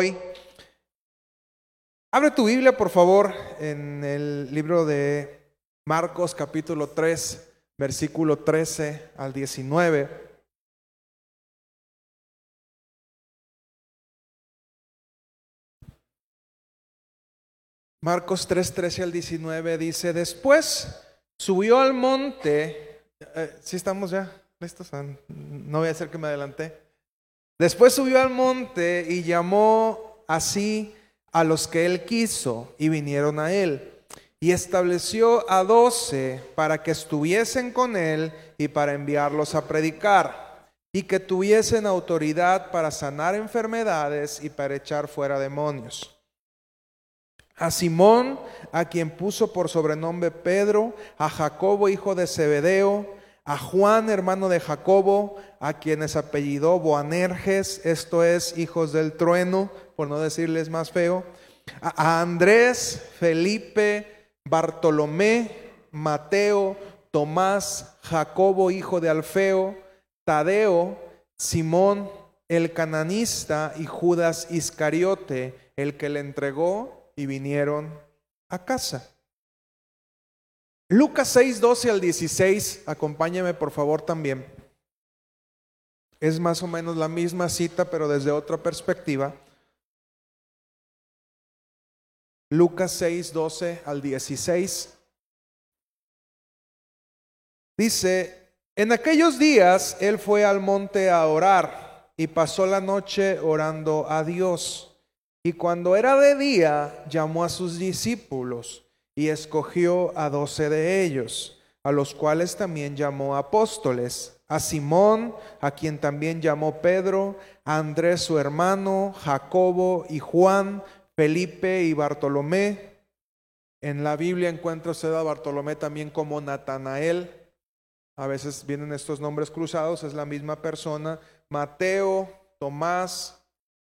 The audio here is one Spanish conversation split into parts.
hoy. Abre tu Biblia, por favor, en el libro de Marcos capítulo 3, versículo 13 al 19. Marcos 3, 13 al 19 dice, después subió al monte, eh, si estamos ya listos, Ah, no voy a hacer que me adelanté. Después subió al monte y llamó así a los que él quiso y vinieron a él. Y estableció a doce para que estuviesen con él y para enviarlos a predicar, y que tuviesen autoridad para sanar enfermedades y para echar fuera demonios. A Simón, a quien puso por sobrenombre Pedro, a Jacobo, hijo de Zebedeo, a Juan, hermano de Jacobo, a quienes apellidó Boanerges, esto es, hijos del trueno, por no decirles más feo, a, Andrés, Felipe, Bartolomé, Mateo, Tomás, Jacobo, hijo de Alfeo, Tadeo, Simón, el cananista, y Judas Iscariote, el que le entregó, y vinieron a casa. Lucas 6, 12 al 16, acompáñame por favor también. Es más o menos la misma cita, pero desde otra perspectiva. Lucas 6, 12 al 16. Dice, en aquellos días él fue al monte a orar y pasó la noche orando a Dios. Y cuando era de día, llamó a sus discípulos y escogió a doce de ellos, a los cuales también llamó apóstoles, a Simón, a quien también llamó Pedro, a Andrés su hermano, Jacobo y Juan, Felipe y Bartolomé. En la Biblia encuentra usted a Bartolomé también como Natanael. A veces vienen estos nombres cruzados, es la misma persona. Mateo, Tomás,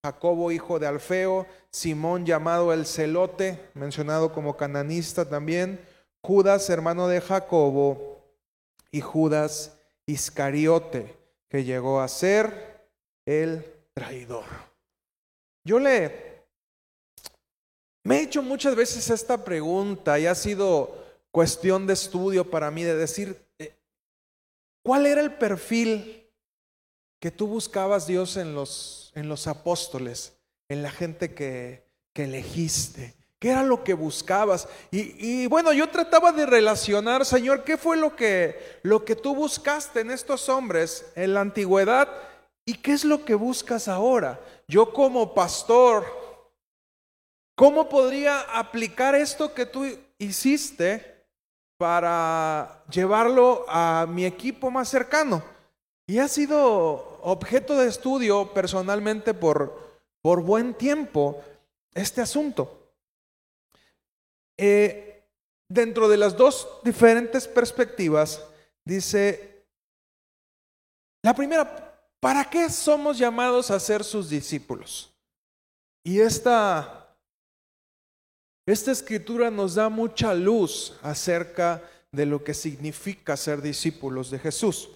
Jacobo, hijo de Alfeo, Simón llamado el celote, mencionado como cananista también, Judas, hermano de Jacobo, y Judas Iscariote, que llegó a ser el traidor. Yo le me he hecho muchas veces esta pregunta y ha sido cuestión de estudio para mí de decir, eh, ¿cuál era el perfil que tú buscabas Dios en los, en los apóstoles, en la gente que, que elegiste? ¿Qué era lo que buscabas? Y, y, bueno, yo trataba de relacionar, Señor, ¿qué fue lo que, lo que tú buscaste en estos hombres en la antigüedad? ¿Y qué es lo que buscas ahora? Yo como pastor, ¿cómo podría aplicar esto que tú hiciste para llevarlo a mi equipo más cercano? Y ha sido objeto de estudio personalmente por, por buen tiempo este asunto. Eh, dentro de las dos diferentes perspectivas, dice, la primera, ¿para qué somos llamados a ser sus discípulos? Y esta, esta escritura nos da mucha luz acerca de lo que significa ser discípulos de Jesús.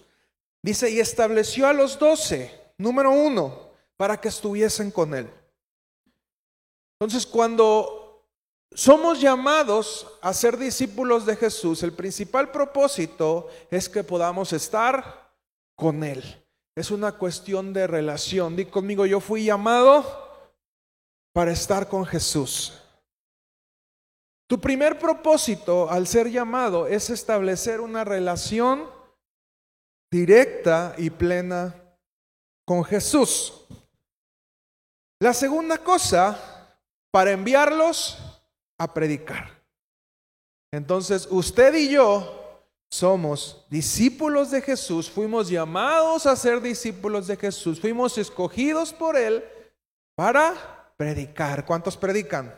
Dice, y estableció a los doce, número uno, para que estuviesen con él. Entonces, cuando somos llamados a ser discípulos de Jesús, el principal propósito es que podamos estar con Él. Es una cuestión de relación. Di conmigo, yo fui llamado para estar con Jesús. Tu primer propósito al ser llamado es establecer una relación directa y plena con Jesús. La segunda cosa, para enviarlos a predicar. Entonces, usted y yo somos discípulos de Jesús, fuimos llamados a ser discípulos de Jesús, fuimos escogidos por Él para predicar. ¿Cuántos predican?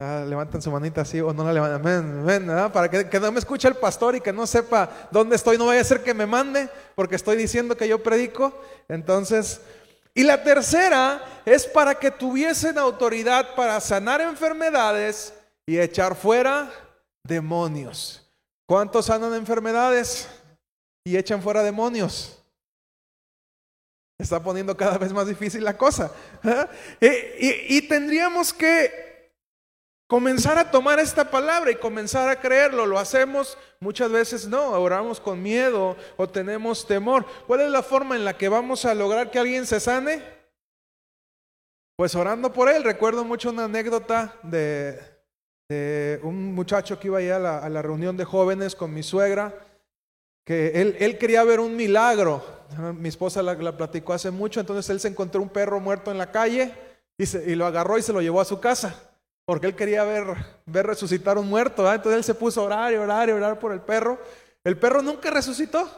Levantan su manita así o no la. Amén, amén, ¿verdad? Para que, no me escuche el pastor y que no sepa dónde estoy, no vaya a ser que me mande porque estoy diciendo que yo predico. Entonces, y la tercera es para que tuviesen autoridad para sanar enfermedades y echar fuera demonios. ¿Cuántos sanan enfermedades y echan fuera demonios? Está poniendo cada vez más difícil la cosa. ¿ah? y tendríamos que Comenzar a tomar esta palabra y comenzar a creerlo. Lo hacemos muchas veces no, oramos con miedo o tenemos temor. ¿Cuál es la forma en la que vamos a lograr que alguien se sane? Pues orando por él. Recuerdo mucho una anécdota de, un muchacho que iba allá a la, reunión de jóvenes con mi suegra, que él, quería ver un milagro. Mi esposa la, la, platicó hace mucho, entonces él se encontró un perro muerto en la calle y lo agarró y se lo llevó a su casa porque él quería ver, ver resucitar un muerto. Entonces él se puso a orar y orar y orar por el perro. El perro nunca resucitó,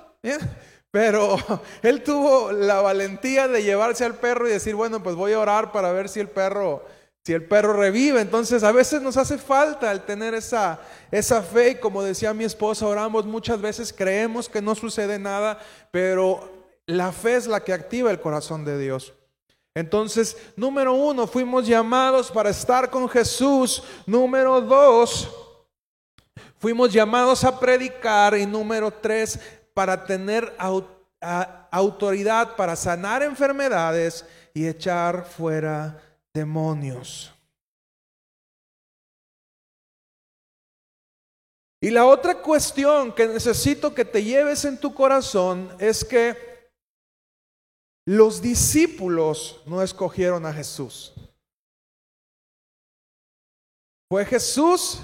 pero él tuvo la valentía de llevarse al perro y decir, bueno, pues voy a orar para ver si el perro, si el perro revive. Entonces a veces nos hace falta el tener esa, esa fe y como decía mi esposa, oramos muchas veces, creemos que no sucede nada, pero la fe es la que activa el corazón de Dios. Entonces, número uno, fuimos llamados para estar con Jesús. Número dos, fuimos llamados a predicar. Y número tres, para tener autoridad para sanar enfermedades y echar fuera demonios. Y la otra cuestión que necesito que te lleves en tu corazón es que los discípulos no escogieron a Jesús. Fue Jesús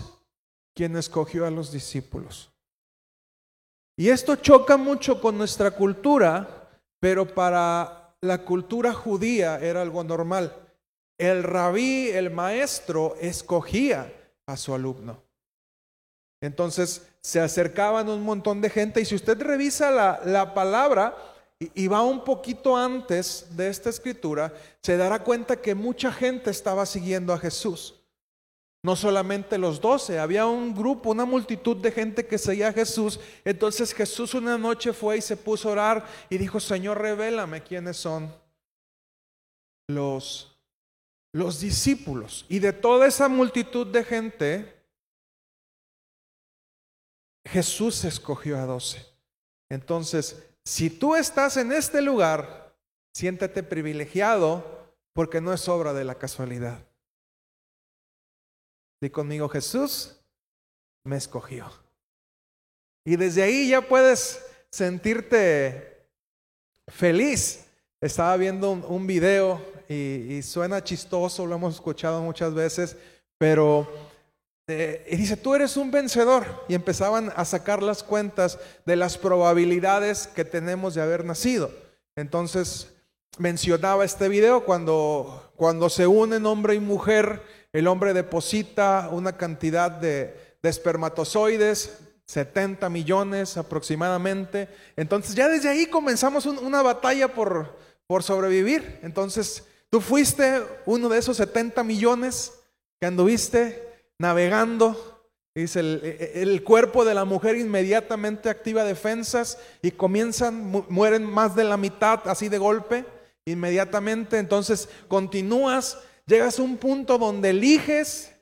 quien escogió a los discípulos. Y esto choca mucho con nuestra cultura, pero para la cultura judía era algo normal. El rabí, el maestro, escogía a su alumno. Entonces se acercaban un montón de gente y si usted revisa la, la palabra, y va un poquito antes de esta escritura, se dará cuenta que mucha gente estaba siguiendo a Jesús. No solamente los doce, había un grupo, una multitud de gente que seguía a Jesús. Entonces Jesús una noche fue y se puso a orar y dijo, Señor, revélame quiénes son los, los discípulos. Y de toda esa multitud de gente, Jesús escogió a doce. Entonces, si tú estás en este lugar, siéntete privilegiado porque no es obra de la casualidad. Y conmigo Jesús me escogió. Y desde ahí ya puedes sentirte feliz. Estaba viendo un, video y suena chistoso, lo hemos escuchado muchas veces, pero y dice, tú eres un vencedor. Y empezaban a sacar las cuentas de las probabilidades que tenemos de haber nacido. Entonces mencionaba este video cuando, cuando se unen hombre y mujer, el hombre deposita una cantidad de, de espermatozoides, 70 millones aproximadamente. Entonces ya desde ahí comenzamos una batalla por, por sobrevivir. Entonces tú fuiste uno de esos 70 millones que anduviste navegando. Dice, el, cuerpo de la mujer inmediatamente activa defensas y comienzan, mueren más de la mitad así de golpe, inmediatamente. Entonces continúas, llegas a un punto donde eliges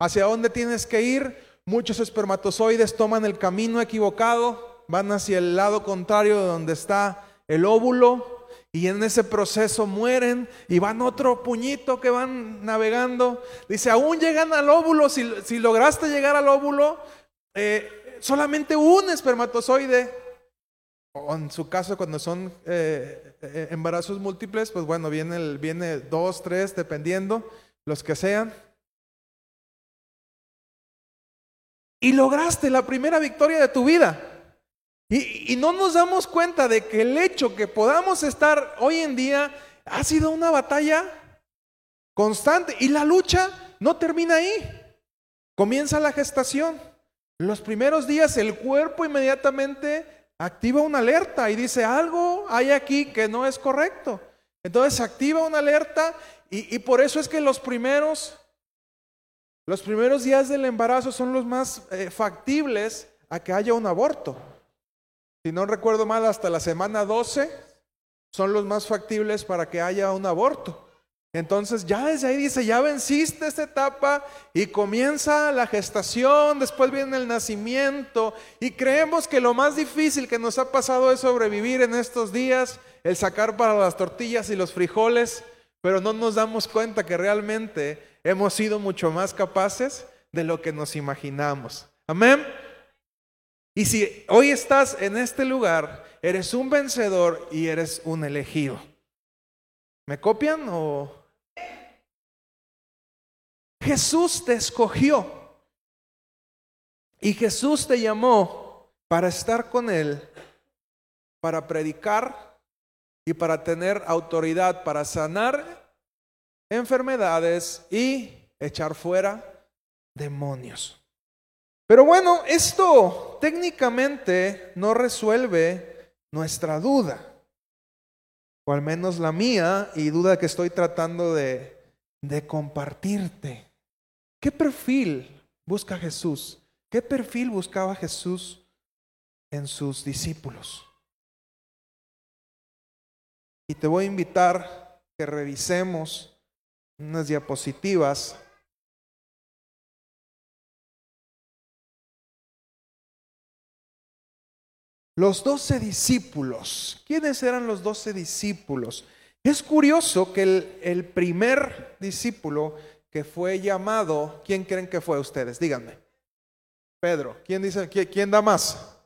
hacia dónde tienes que ir. Muchos espermatozoides toman el camino equivocado, van hacia el lado contrario de donde está el óvulo y en ese proceso mueren y van otro puñito que van navegando. Dice, aún llegan al óvulo, si, lograste llegar al óvulo, eh, solamente un espermatozoide, o en su caso cuando son eh, eh, embarazos múltiples, pues bueno, viene, viene dos, tres, dependiendo, los que sean. Y lograste la primera victoria de tu vida. Y, no nos damos cuenta de que el hecho que podamos estar hoy en día ha sido una batalla constante y la lucha no termina ahí. Comienza la gestación. Los primeros días el cuerpo inmediatamente activa una alerta y dice algo hay aquí que no es correcto. Entonces activa una alerta y, por eso es que los primeros, los primeros días del embarazo son los más eh, factibles a que haya un aborto si no recuerdo mal, hasta la semana 12 son los más factibles para que haya un aborto. Entonces ya desde ahí dice, ya venciste esta etapa y comienza la gestación, después viene el nacimiento y creemos que lo más difícil que nos ha pasado es sobrevivir en estos días el sacar para las tortillas y los frijoles, pero no nos damos cuenta que realmente hemos sido mucho más capaces de lo que nos imaginamos. Amén. Y si hoy estás en este lugar, eres un vencedor y eres un elegido. ¿Me copian o Jesús te escogió y Jesús te llamó para estar con Él, para predicar y para tener autoridad para sanar enfermedades y echar fuera demonios. Pero bueno, esto técnicamente no resuelve nuestra duda, o al menos la mía y duda que estoy tratando de, compartirte. ¿Qué perfil busca Jesús? ¿Qué perfil buscaba Jesús en sus discípulos? Y te voy a invitar que revisemos unas diapositivas. Los doce discípulos. ¿Quiénes eran los doce discípulos? Es curioso que el, primer discípulo que fue llamado, ¿quién creen que fue ustedes? Díganme. Pedro. ¿Quién dice? ¿Quién da más?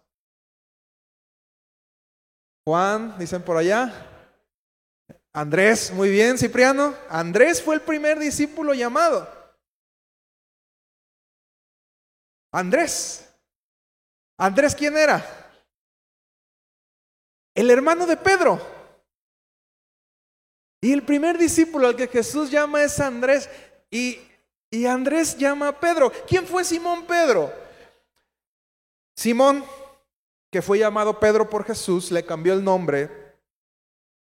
Juan, dicen por allá. Andrés, muy bien, Cipriano. Andrés fue el primer discípulo llamado. Andrés. Andrés, ¿quién era? El hermano de Pedro. Y el primer discípulo al que Jesús llama es Andrés. Y, y Andrés llama a Pedro. ¿Quién fue Simón Pedro? Simón, que fue llamado Pedro por Jesús, le cambió el nombre,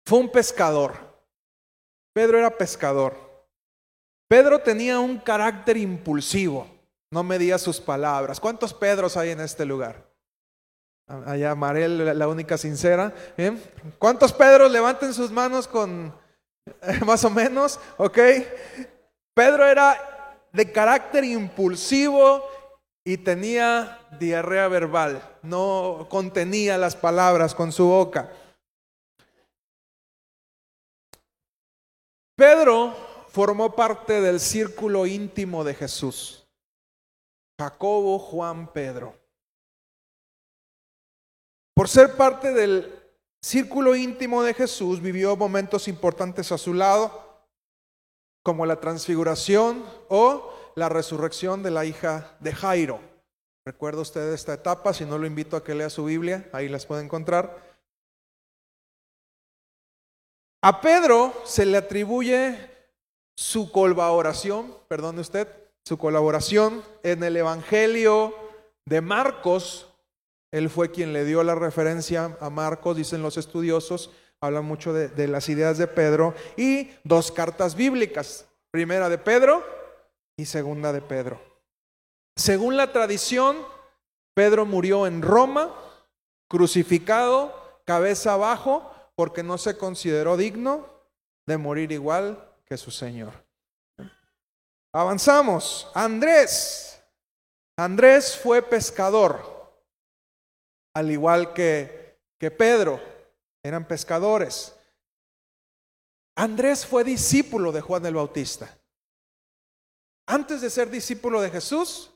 fue un pescador. Pedro era pescador. Pedro tenía un carácter impulsivo, no medía sus palabras. ¿Cuántos Pedros hay en este lugar? Allá Marel, la única sincera. ¿eh? ¿Cuántos Pedros levanten sus manos con más o menos? ¿Ok? Pedro era de carácter impulsivo, y tenía diarrea verbal, no contenía las palabras con su boca. Pedro formó parte del círculo íntimo de Jesús. Jacobo, Juan, Pedro. Por ser parte del círculo íntimo de Jesús, vivió momentos importantes a su lado, como la transfiguración o la resurrección de la hija de Jairo. ¿Recuerda usted esta etapa? Si no lo invito a que lea su Biblia, ahí las puede encontrar. A Pedro se le atribuye su colaboración, perdone usted, su colaboración en el Evangelio de Marcos. Él fue quien le dio la referencia a Marcos, dicen los estudiosos, hablan mucho de, de las ideas de Pedro, y dos cartas bíblicas. Primera de Pedro y segunda de Pedro. Según la tradición, Pedro murió en Roma, crucificado, cabeza abajo, porque no se consideró digno de morir igual que su Señor. Avanzamos. Andrés. Andrés fue pescador, al igual que, que Pedro. Eran pescadores. Andrés fue discípulo de Juan el Bautista. Antes de ser discípulo de Jesús,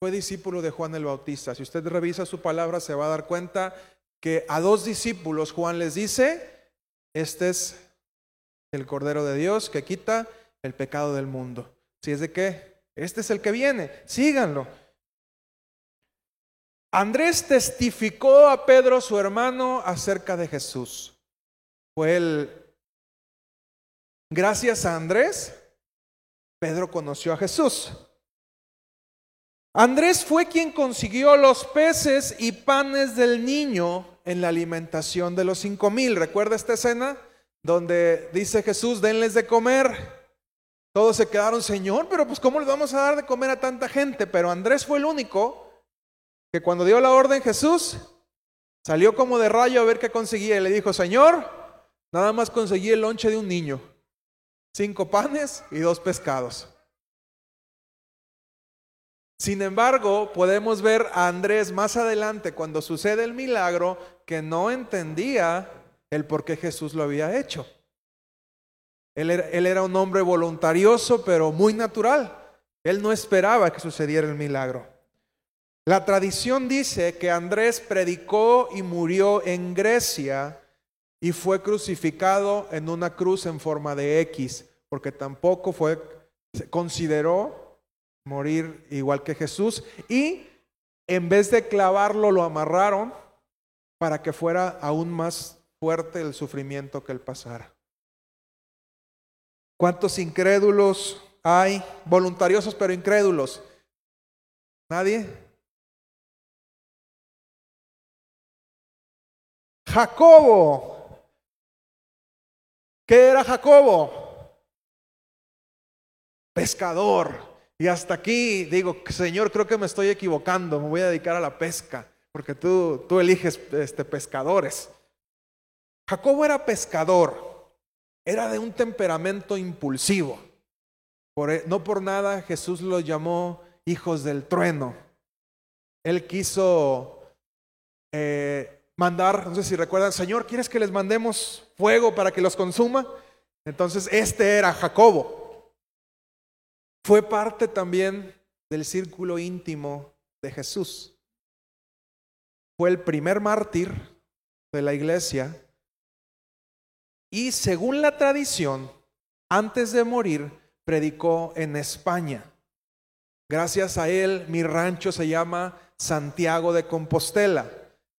fue discípulo de Juan el Bautista. Si usted revisa su palabra, se va a dar cuenta que a dos discípulos Juan les dice, este es el Cordero de Dios que quita el pecado del mundo. Si es de qué, este es el que viene, síganlo. Andrés testificó a Pedro, su hermano, acerca de Jesús. Fue el, gracias a Andrés, Pedro conoció a Jesús. Andrés fue quien consiguió los peces y panes del niño en la alimentación de los cinco mil. ¿Recuerda esta escena? Donde dice Jesús, denles de comer. Todos se quedaron, Señor, pero pues ¿cómo le vamos a dar de comer a tanta gente? Pero Andrés fue el único que cuando dio la orden Jesús, salió como de rayo a ver qué conseguía y le dijo, Señor, nada más conseguí el lonche de un niño cinco panes y dos pescados. Sin embargo, podemos ver a Andrés más adelante cuando sucede el milagro que no entendía el por qué Jesús lo había hecho. Él él era un hombre voluntarioso, pero muy natural. Él no esperaba que sucediera el milagro. La tradición dice que Andrés predicó y murió en Grecia y fue crucificado en una cruz en forma de X, porque tampoco fue, consideró morir igual que Jesús y en vez de clavarlo lo amarraron para que fuera aún más fuerte el sufrimiento que él pasara. ¿Cuántos incrédulos hay? Voluntariosos pero incrédulos. ¿Nadie? Jacobo. ¿Qué era Jacobo? Pescador. Y hasta aquí digo, Señor, creo que me estoy equivocando, me voy a dedicar a la pesca, porque tú, tú eliges este, pescadores. Jacobo era pescador, era de un temperamento impulsivo. E, no por nada Jesús los llamó hijos del trueno. Él quiso eh, mandar, no sé si recuerdan, Señor, ¿quieres que les mandemos fuego para que los consuma? Entonces, este era Jacobo. Fue parte también del círculo íntimo de Jesús. Fue el primer mártir de la iglesia y según la tradición, antes de morir, predicó en España. Gracias a él, mi rancho se llama Santiago de Compostela.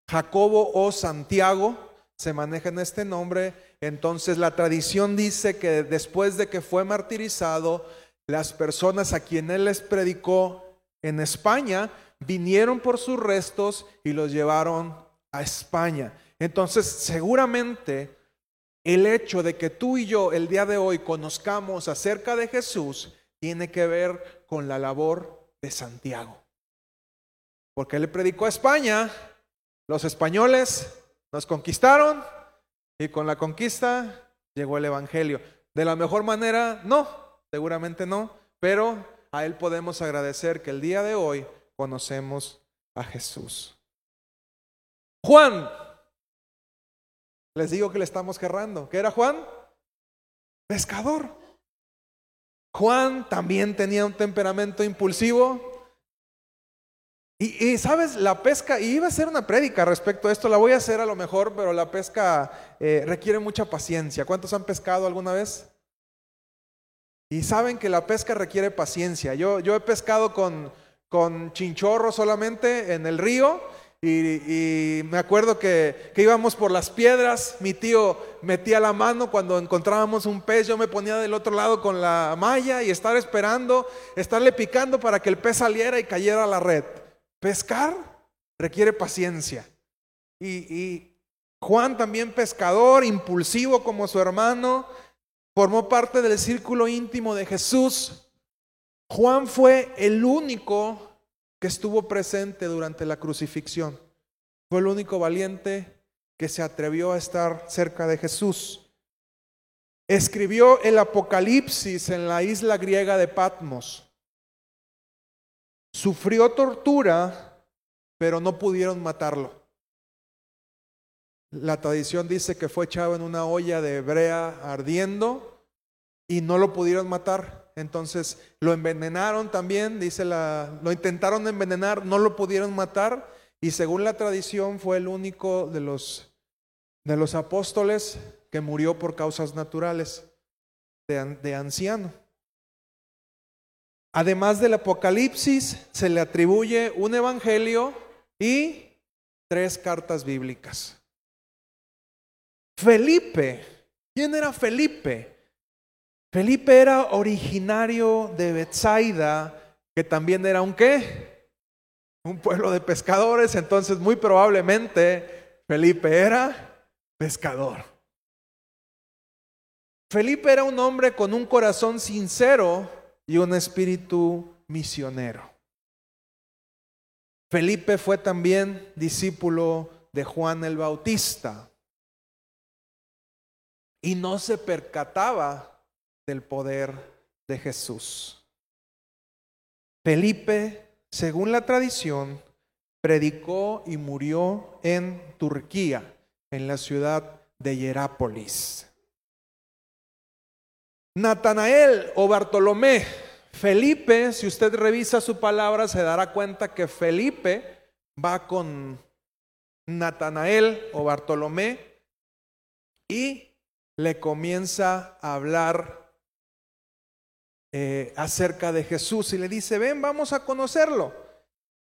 Jacobo o Santiago se maneja en este nombre. Entonces la tradición dice que después de que fue martirizado, las personas a quien él les predicó en España vinieron por sus restos y los llevaron a España. Entonces seguramente el hecho de que tú y yo el día de hoy conozcamos acerca de Jesús tiene que ver con la labor de Santiago. Porque él predicó a España los españoles nos conquistaron y con la conquista llegó el Evangelio. De la mejor manera, no, seguramente no, pero a Él podemos agradecer que el día de hoy conocemos a Jesús. Juan, les digo que le estamos querrando. ¿Qué era Juan? Pescador. Juan también tenía un temperamento impulsivo, y, sabes, la pesca, y iba a hacer una prédica respecto a esto, la voy a hacer a lo mejor, pero la pesca eh, requiere mucha paciencia. ¿Cuántos han pescado alguna vez? Y saben que la pesca requiere paciencia. Yo, yo he pescado con, con chinchorro solamente en el río y, me acuerdo que, que, íbamos por las piedras, mi tío metía la mano cuando encontrábamos un pez, yo me ponía del otro lado con la malla y estar esperando, estarle picando para que el pez saliera y cayera a la red. Pescar requiere paciencia. Y, Juan también pescador, impulsivo como su hermano, formó parte del círculo íntimo de Jesús. Juan fue el único que estuvo presente durante la crucifixión. Fue el único valiente que se atrevió a estar cerca de Jesús. Escribió el Apocalipsis en la isla griega de Patmos. Sufrió tortura, pero no pudieron matarlo. La tradición dice que fue echado en una olla de brea ardiendo y no lo pudieron matar. Entonces lo envenenaron también, dice la, lo intentaron envenenar, no lo pudieron matar y según la tradición fue el único de los de los apóstoles que murió por causas naturales de, de anciano. Además del Apocalipsis, se le atribuye un evangelio y tres cartas bíblicas. Felipe, ¿quién era Felipe? Felipe era originario de Bethsaida, que también era un qué? Un pueblo de pescadores, entonces muy probablemente Felipe era pescador. Felipe era un hombre con un corazón sincero y un espíritu misionero. Felipe fue también discípulo de Juan el Bautista y no se percataba del poder de Jesús. Felipe, según la tradición, predicó y murió en Turquía, en la ciudad de Hierápolis. Natanael o Bartolomé, Felipe, si usted revisa su palabra, se dará cuenta que Felipe va con Natanael o Bartolomé y le comienza a hablar eh, acerca de Jesús y le dice, ven, vamos a conocerlo.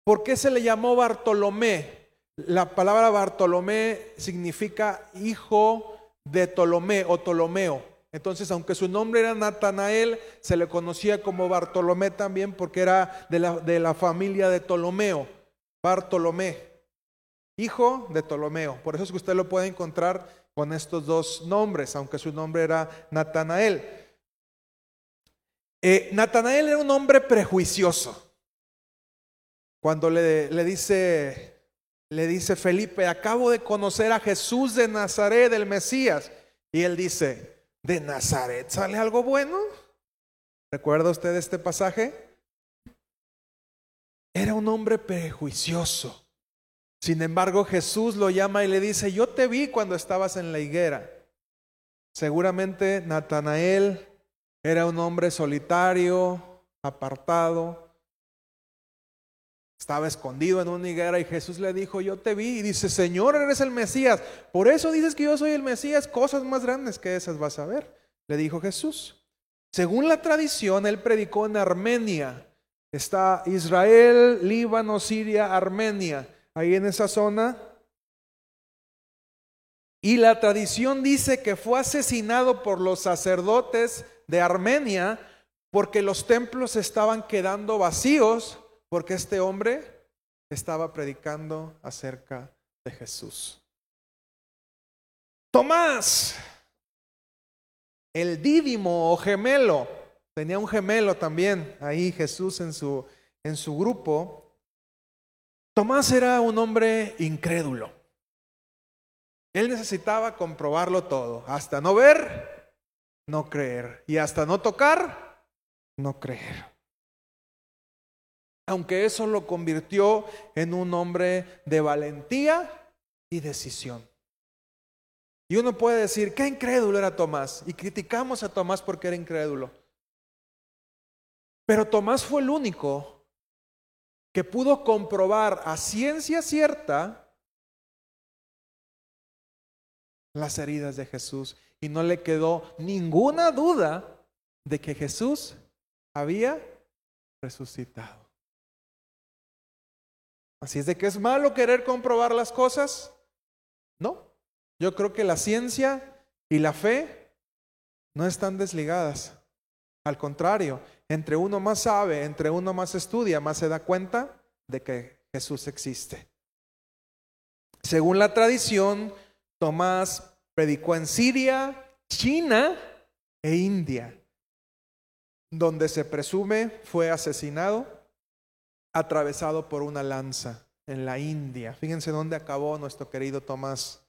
¿Por qué se le llamó Bartolomé? La palabra Bartolomé significa hijo de Ptolomé o Ptolomeo. Entonces, aunque su nombre era Natanael, se le conocía como Bartolomé también porque era de la, de la familia de Ptolomeo. Bartolomé, hijo de Ptolomeo. Por eso es que usted lo puede encontrar con estos dos nombres, aunque su nombre era Natanael. Eh, Natanael era un hombre prejuicioso. Cuando le, le, dice, le dice Felipe, acabo de conocer a Jesús de Nazaret, el Mesías. Y él dice, ¿de Nazaret sale algo bueno? ¿Recuerda usted este pasaje? Era un hombre prejuicioso. Sin embargo, Jesús lo llama y le dice, yo te vi cuando estabas en la higuera. Seguramente Natanael era un hombre solitario, apartado, estaba escondido en una higuera y Jesús le dijo, yo te vi y dice, Señor, eres el Mesías. Por eso dices que yo soy el Mesías, cosas más grandes que esas vas a ver, le dijo Jesús. Según la tradición, él predicó en Armenia. Está Israel, Líbano, Siria, Armenia, ahí en esa zona. Y la tradición dice que fue asesinado por los sacerdotes de Armenia porque los templos estaban quedando vacíos porque este hombre estaba predicando acerca de Jesús. Tomás, el dídimo o gemelo, tenía un gemelo también ahí Jesús en su, en su grupo. Tomás era un hombre incrédulo. Él necesitaba comprobarlo todo, hasta no ver, no creer, y hasta no tocar, no creer aunque eso lo convirtió en un hombre de valentía y decisión. Y uno puede decir, qué incrédulo era Tomás, y criticamos a Tomás porque era incrédulo. Pero Tomás fue el único que pudo comprobar a ciencia cierta las heridas de Jesús y no le quedó ninguna duda de que Jesús había resucitado. Así es de que es malo querer comprobar las cosas. No, yo creo que la ciencia y la fe no están desligadas. Al contrario, entre uno más sabe, entre uno más estudia, más se da cuenta de que Jesús existe. Según la tradición, Tomás predicó en Siria, China e India, donde se presume fue asesinado atravesado por una lanza en la India. Fíjense dónde acabó nuestro querido Tomás.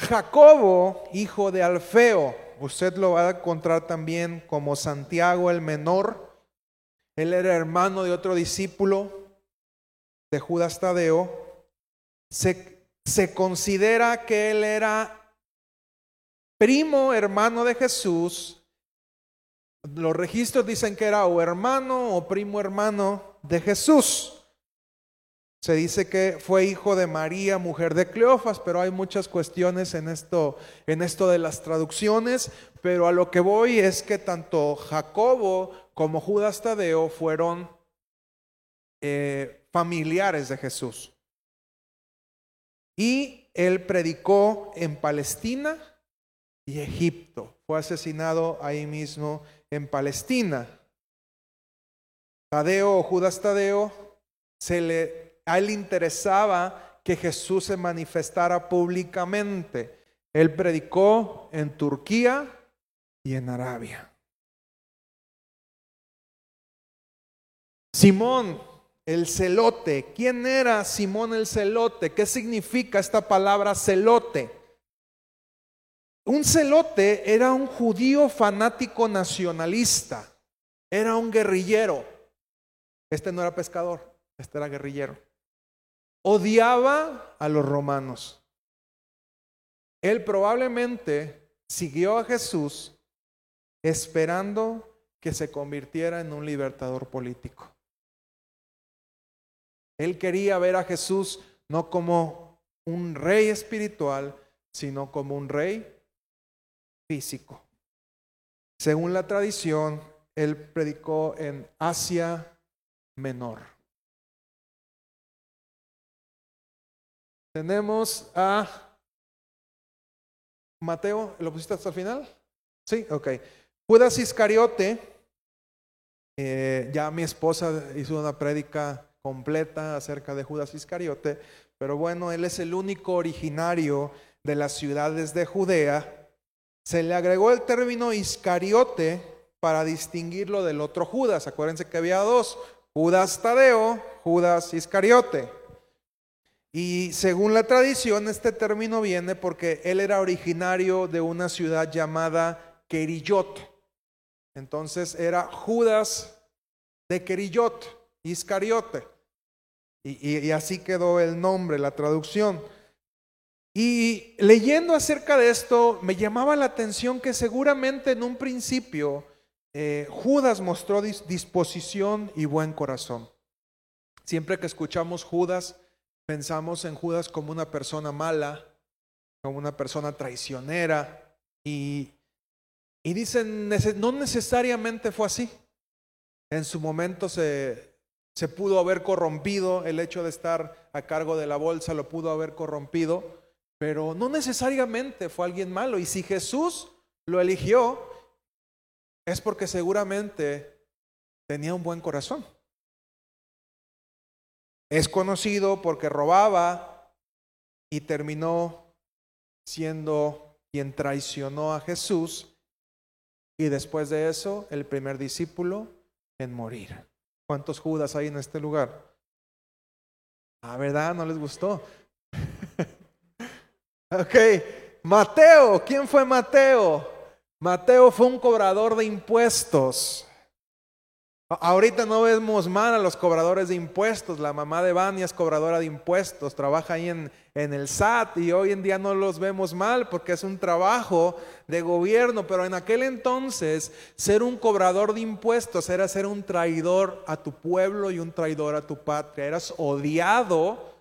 Jacobo, hijo de Alfeo, usted lo va a encontrar también como Santiago el menor. Él era hermano de otro discípulo de Judas Tadeo. Se, se considera que él era primo hermano de Jesús los registros dicen que era o hermano o primo hermano de Jesús. Se dice que fue hijo de María, mujer de Cleofas, pero hay muchas cuestiones en esto, en esto de las traducciones. Pero a lo que voy es que tanto Jacobo como Judas Tadeo fueron eh, familiares de Jesús. Y él predicó en Palestina y Egipto. Fue asesinado ahí mismo en Palestina. Tadeo o Judas Tadeo, se le, a él interesaba que Jesús se manifestara públicamente. Él predicó en Turquía y en Arabia. Simón el celote. ¿Quién era Simón el celote? ¿Qué significa esta palabra celote? Un celote era un judío fanático nacionalista, era un guerrillero. Este no era pescador, este era guerrillero. Odiaba a los romanos. él probablemente siguió a Jesús esperando que se convirtiera en un libertador político. Él quería ver a Jesús no como un rey espiritual, sino como un rey físico. Según la tradición, él predicó en Asia Menor. Tenemos a Mateo, ¿lo pusiste hasta el final? Sí, ok. Judas Iscariote, eh, ya mi esposa hizo una prédica completa acerca de Judas Iscariote, pero bueno, él es el único originario de las ciudades de Judea. Se le agregó el término Iscariote para distinguirlo del otro Judas. Acuérdense que había dos, Judas Tadeo, Judas Iscariote. Y según la tradición, este término viene porque él era originario de una ciudad llamada Kerillot. Entonces era Judas de Kerillot, Iscariote. Y, así quedó el nombre, la traducción. Y leyendo acerca de esto, me llamaba la atención que seguramente en un principio eh, Judas mostró disposición y buen corazón. Siempre que escuchamos Judas, pensamos en Judas como una persona mala, como una persona traicionera. Y, y dicen, no necesariamente fue así. En su momento se, se pudo haber corrompido, el hecho de estar a cargo de la bolsa lo pudo haber corrompido, pero no necesariamente fue alguien malo. Y si Jesús lo eligió, es porque seguramente tenía un buen corazón. Es conocido porque robaba y terminó siendo quien traicionó a Jesús y después de eso el primer discípulo en morir. ¿Cuántos Judas hay en este lugar? Ah, ¿verdad? ¿No les gustó? Ok, Mateo, ¿quién fue Mateo? Mateo fue un cobrador de impuestos. Ahorita no vemos mal a los cobradores de impuestos. La mamá de Vania es cobradora de impuestos, trabaja ahí en, en, el SAT y hoy en día no los vemos mal porque es un trabajo de gobierno. Pero en aquel entonces, ser un cobrador de impuestos era ser un traidor a tu pueblo y un traidor a tu patria. Eras odiado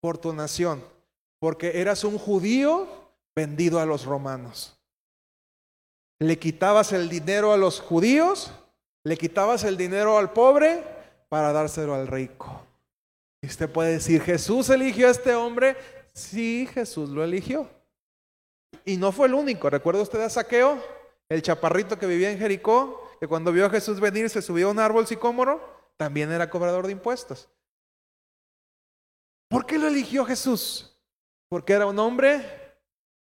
por tu nación porque eras un judío vendido a los romanos le quitabas el dinero a los judíos, le quitabas el dinero al pobre para dárselo al rico. Y usted puede decir, Jesús eligió a este hombre. Sí, Jesús lo eligió. Y no fue el único. ¿Recuerda usted a Saqueo? El chaparrito que vivía en Jericó, que cuando vio a Jesús venir se subió a un árbol sicómoro, también era cobrador de impuestos. ¿Por qué lo eligió Jesús? Porque era un hombre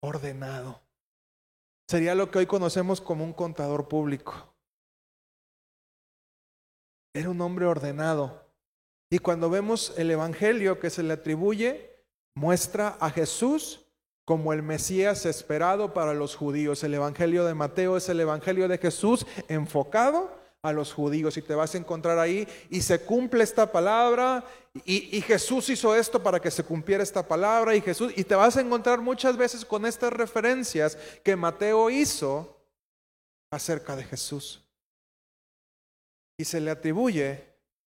ordenado. Sería lo que hoy conocemos como un contador público. Era un hombre ordenado. Y cuando vemos el Evangelio que se le atribuye, muestra a Jesús como el Mesías esperado para los judíos. El Evangelio de Mateo es el Evangelio de Jesús enfocado a los judíos y te vas a encontrar ahí y se cumple esta palabra y, Jesús hizo esto para que se cumpliera esta palabra y Jesús y te vas a encontrar muchas veces con estas referencias que Mateo hizo acerca de Jesús y se le atribuye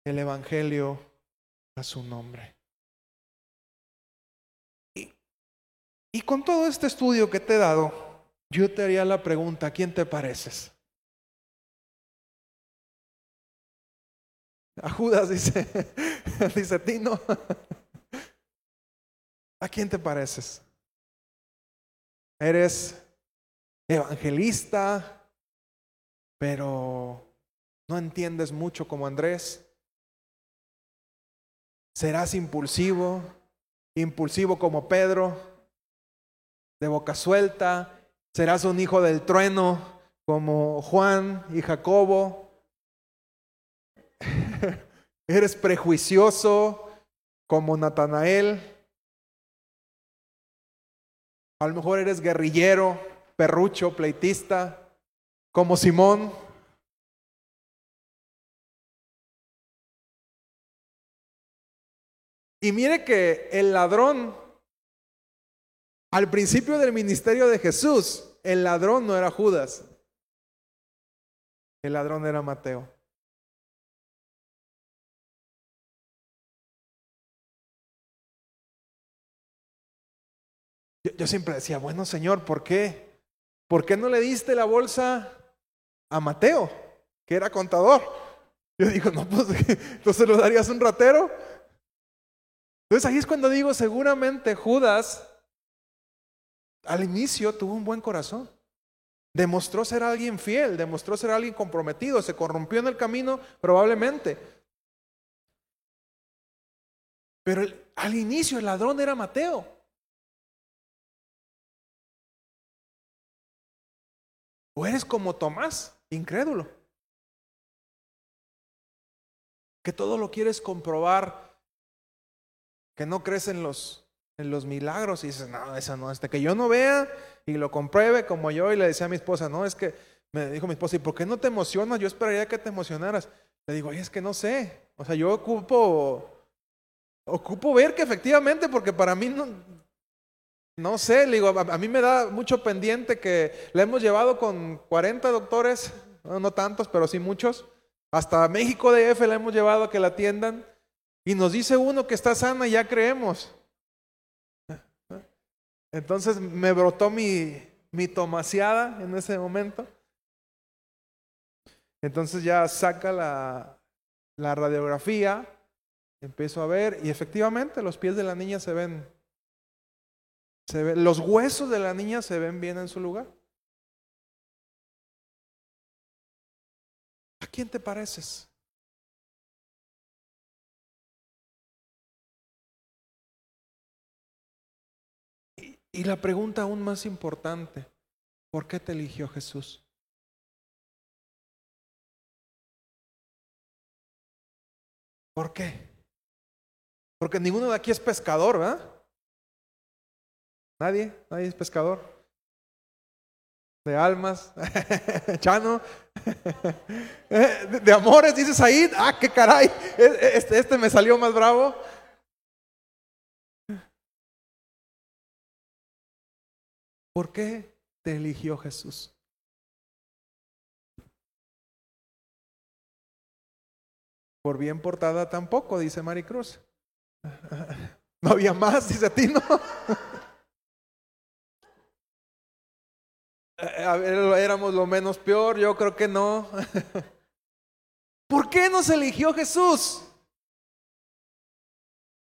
el evangelio a su nombre. Y, con todo este estudio que te he dado, yo te haría la pregunta, ¿a quién te pareces? A Judas dice, dice Tino, ¿a quién te pareces? Eres evangelista, pero no entiendes mucho como Andrés. Serás impulsivo, impulsivo como Pedro, de boca suelta. Serás un hijo del trueno como Juan y Jacobo Eres prejuicioso como Natanael. A lo mejor eres guerrillero, perrucho, pleitista, como Simón. Y mire que el ladrón Al principio del ministerio de Jesús, el ladrón no era Judas. El ladrón era Mateo. Yo, siempre decía, bueno Señor, ¿por qué? ¿Por qué no le diste la bolsa a Mateo, que era contador? Yo digo, no, pues entonces lo darías un ratero. Entonces ahí es cuando digo, seguramente Judas al inicio tuvo un buen corazón. Demostró ser alguien fiel, demostró ser alguien comprometido, se corrompió en el camino probablemente. Pero al inicio el ladrón era Mateo. O eres como Tomás, incrédulo. Que todo lo quieres comprobar, que no crees en los, en los milagros y dices, no, esa no, hasta que yo no vea y lo compruebe como yo y le decía a mi esposa, no, es que me dijo mi esposa, ¿y por qué no te emocionas? Yo esperaría que te emocionaras. Le digo, es que no sé, o sea, yo ocupo, ocupo ver que efectivamente, porque para mí no, no sé, digo, a, mí me da mucho pendiente que le hemos llevado con 40 doctores, no, tantos, pero sí muchos. Hasta México DF la hemos llevado a que la atiendan. Y nos dice uno que está sana y ya creemos. Entonces me brotó mi, mi tomaseada en ese momento. Entonces ya saca la, la radiografía, empiezo a ver y efectivamente los pies de la niña se ven los huesos de la niña se ven bien en su lugar. ¿A quién te pareces? Y, y la pregunta aún más importante, ¿por qué te eligió Jesús? ¿Por qué? Porque ninguno de aquí es pescador, ¿verdad? Nadie, nadie es pescador. De almas, Chano, de, amores, dices ahí, ah, qué caray, este, este me salió más bravo. ¿Por qué te eligió Jesús? Por bien portada tampoco, dice Maricruz. No había más, dice a éramos lo menos peor, yo creo que no. ¿Por qué nos eligió Jesús?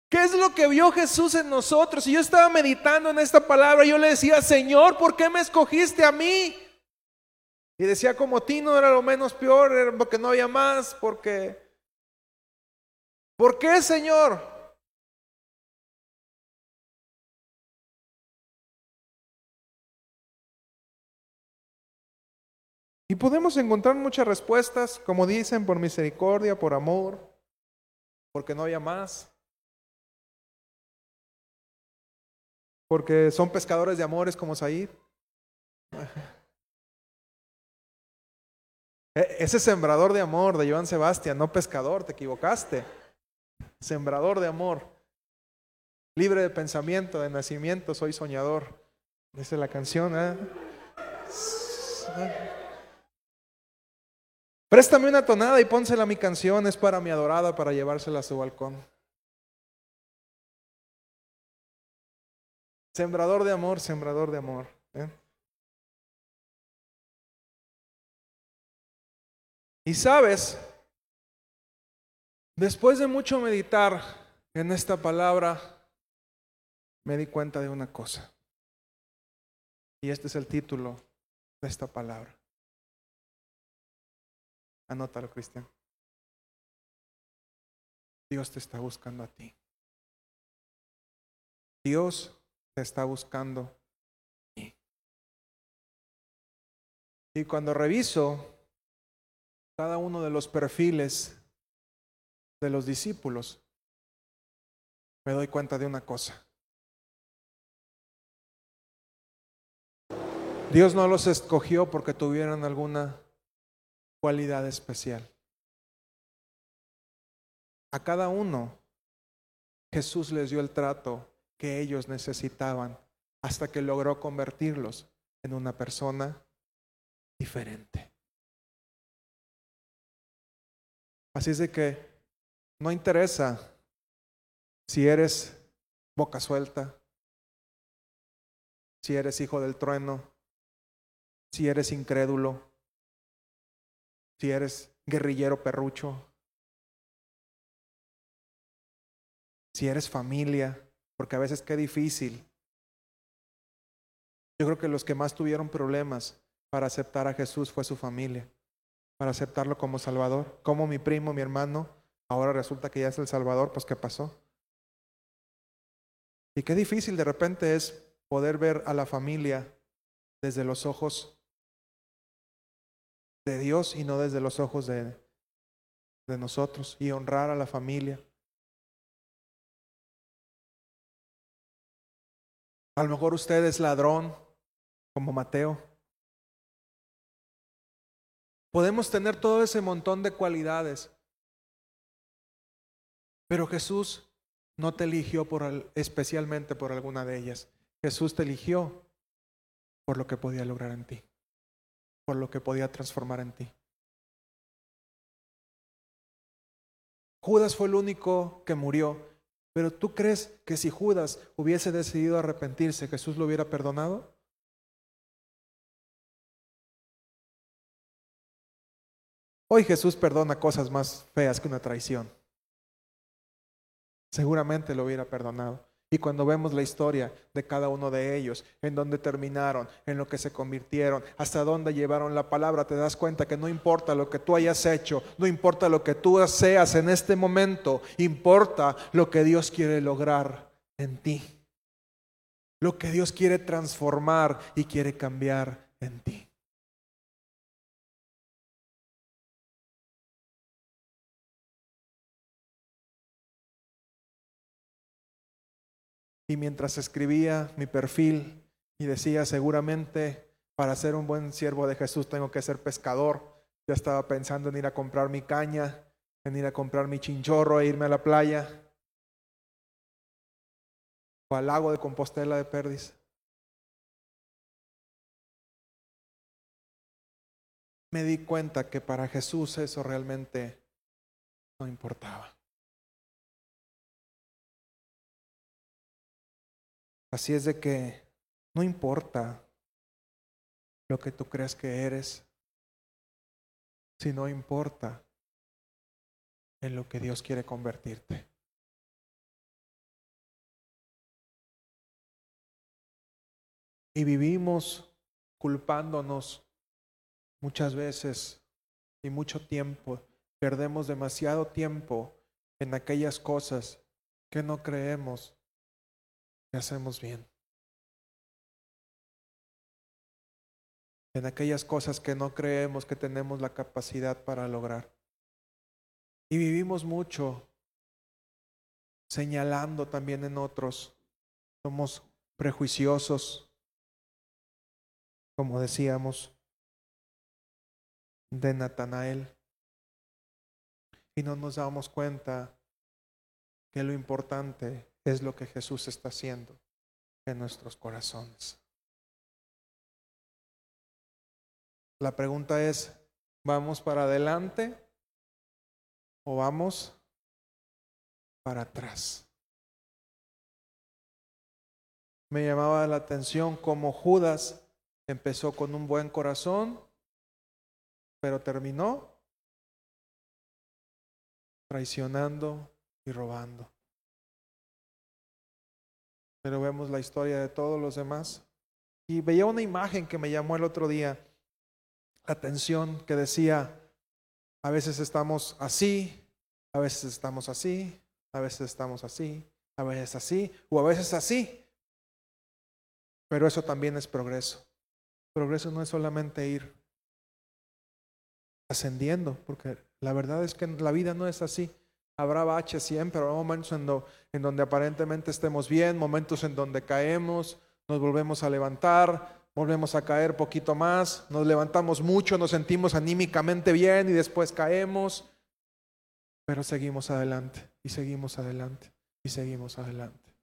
¿Qué es lo que vio Jesús en nosotros? Y yo estaba meditando en esta palabra, yo le decía, Señor, ¿por qué me escogiste a mí? Y decía, como ti no era lo menos peor, porque no había más, porque... ¿Por qué, Señor? Y podemos encontrar muchas respuestas, como dicen, por misericordia, por amor, porque no había más, porque son pescadores de amores como Said. E, ese sembrador de amor de Joan Sebastián, no pescador, te equivocaste. Sembrador de amor, libre de pensamiento, de nacimiento, soy soñador. Dice la canción. ¿eh? Préstame una tonada y pónsela a mi canción, es para mi adorada, para llevársela a su balcón. Sembrador de amor, sembrador de amor. ¿eh? Y sabes, después de mucho meditar en esta palabra, me di cuenta de una cosa. Y este es el título de esta palabra. Anótalo, Cristian. Dios te está buscando a ti. Dios te está buscando a ti. Y cuando reviso cada uno de los perfiles de los discípulos, me doy cuenta de una cosa. Dios no los escogió porque tuvieran alguna cualidad especial. A cada uno Jesús les dio el trato que ellos necesitaban hasta que logró convertirlos en una persona diferente. Así es de que no interesa si eres boca suelta, si eres hijo del trueno, si eres incrédulo, si eres guerrillero perrucho, si eres familia, porque a veces qué difícil. Yo creo que los que más tuvieron problemas para aceptar a Jesús fue su familia, para aceptarlo como Salvador. Como mi primo, mi hermano, ahora resulta que ya es el Salvador, pues ¿qué pasó? Y qué difícil de repente es poder ver a la familia desde los ojos de Dios y no desde los ojos de, de nosotros y honrar a la familia. A lo mejor usted es ladrón, como Mateo. Podemos tener todo ese montón de cualidades, pero Jesús no te eligió por, especialmente por alguna de ellas. Jesús te eligió por lo que podía lograr en ti, por lo que podía transformar en ti. Judas fue el único que murió, pero ¿tú crees que si Judas hubiese decidido arrepentirse, Jesús lo hubiera perdonado? Hoy Jesús perdona cosas más feas que una traición. Seguramente lo hubiera perdonado. Y cuando vemos la historia de cada uno de ellos, en dónde terminaron, en lo que se convirtieron, hasta dónde llevaron la palabra, te das cuenta que no importa lo que tú hayas hecho, no importa lo que tú seas en este momento, importa lo que Dios quiere lograr en ti. Lo que Dios quiere transformar y quiere cambiar en ti. Y mientras escribía mi perfil y decía, seguramente para ser un buen siervo de Jesús tengo que ser pescador, ya estaba pensando en ir a comprar mi caña, en ir a comprar mi chinchorro e irme a la playa o al lago de Compostela de Perdis. Me di cuenta que para Jesús eso realmente no importaba. Así es de que no importa lo que tú creas que eres, si no importa en lo que Dios quiere convertirte. Y vivimos culpándonos muchas veces y mucho tiempo. Perdemos demasiado tiempo en aquellas cosas que no creemos hacemos bien. En aquellas cosas que no creemos que tenemos la capacidad para lograr. Y vivimos mucho señalando también en otros. Somos prejuiciosos, como decíamos, de Natanael. Y no nos damos cuenta que lo importante es lo que Jesús está haciendo en nuestros corazones. La pregunta es, ¿vamos para adelante o vamos para atrás? Me llamaba la atención cómo Judas empezó con un buen corazón, pero terminó traicionando y robando pero vemos la historia de todos los demás. Y veía una imagen que me llamó el otro día la atención, que decía, a veces estamos así, a veces estamos así, a veces estamos así, a veces así, o a veces así. Pero eso también es progreso. Progreso no es solamente ir ascendiendo, porque la verdad es que la vida no es así. Habrá baches siempre, habrá momentos en, donde aparentemente estemos bien, momentos en donde caemos, nos volvemos a levantar, volvemos a caer poquito más, nos levantamos mucho, nos sentimos anímicamente bien y después caemos, pero seguimos adelante y seguimos adelante y seguimos adelante.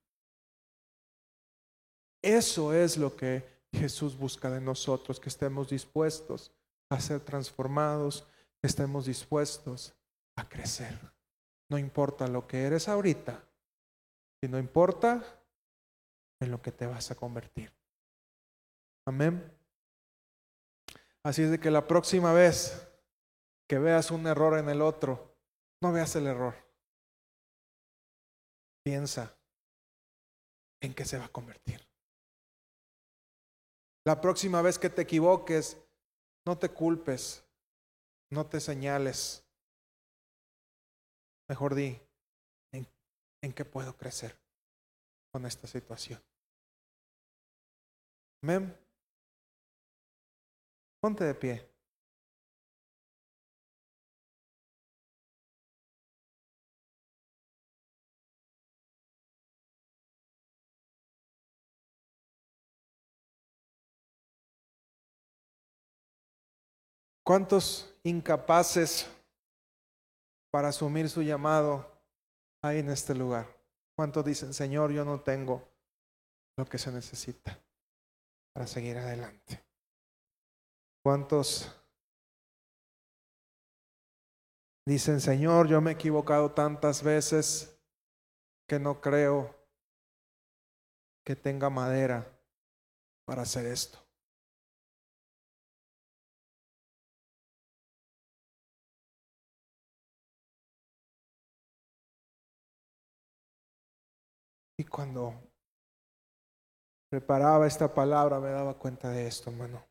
Eso es lo que Jesús busca de nosotros, que estemos dispuestos a ser transformados, que estemos dispuestos a crecer. No importa lo que eres ahorita, y no importa en lo que te vas a convertir. Amén. Así es de que la próxima vez que veas un error en el otro, no veas el error. Piensa en qué se va a convertir. La próxima vez que te equivoques, no te culpes, no te señales. Mejor di, ¿en, qué puedo crecer con esta situación? Amén. Ponte de pie. ¿Cuántos incapaces para asumir su llamado hay en este lugar? ¿Cuántos dicen, Señor, yo no tengo lo que se necesita para seguir adelante? ¿Cuántos dicen, Señor, yo me he equivocado tantas veces que no creo que tenga madera para hacer esto? Y cuando preparaba esta palabra me daba cuenta de esto, hermano.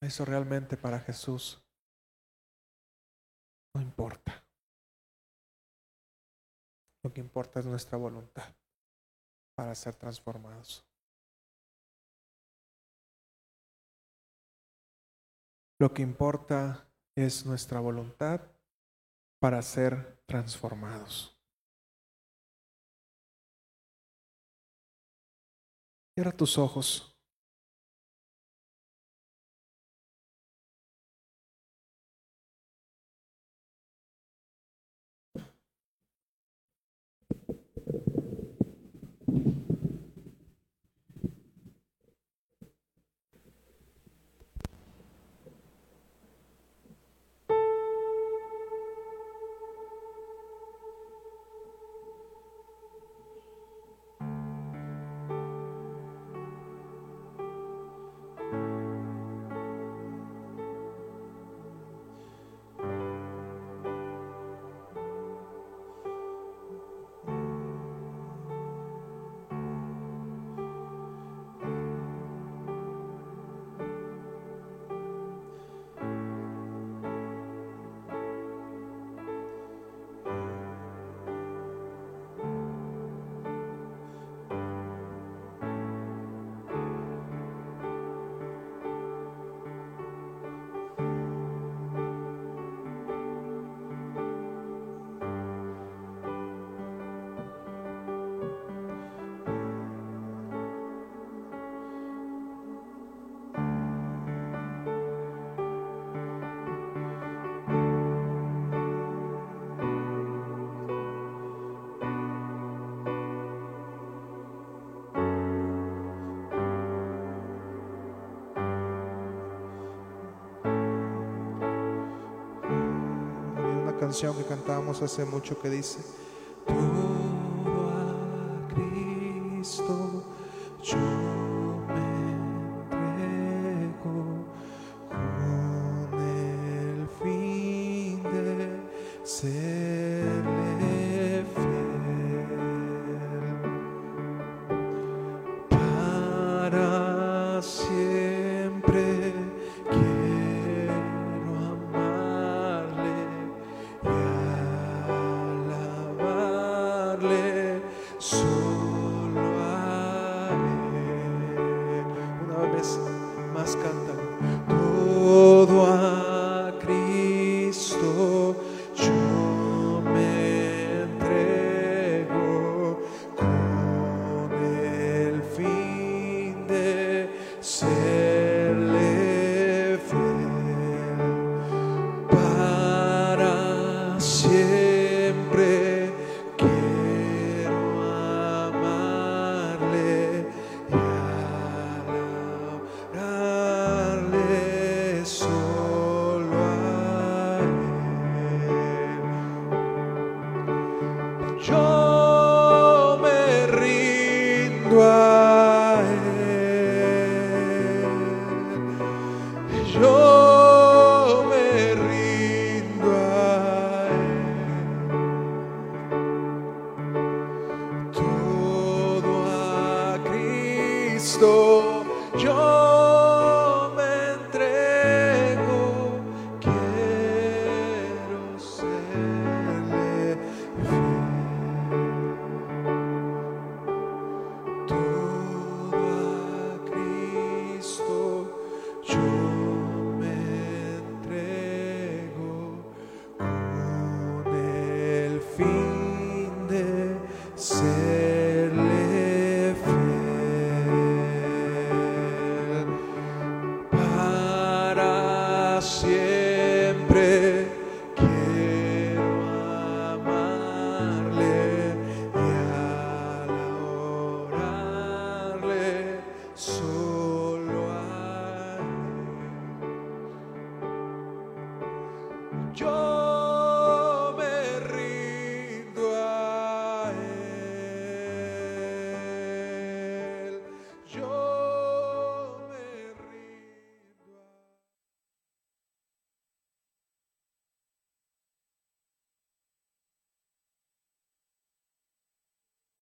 Eso realmente para Jesús no importa. Lo que importa es nuestra voluntad para ser transformados. Lo que importa es nuestra voluntad para ser transformados. Cierra tus ojos. Canción que cantábamos hace mucho que dice,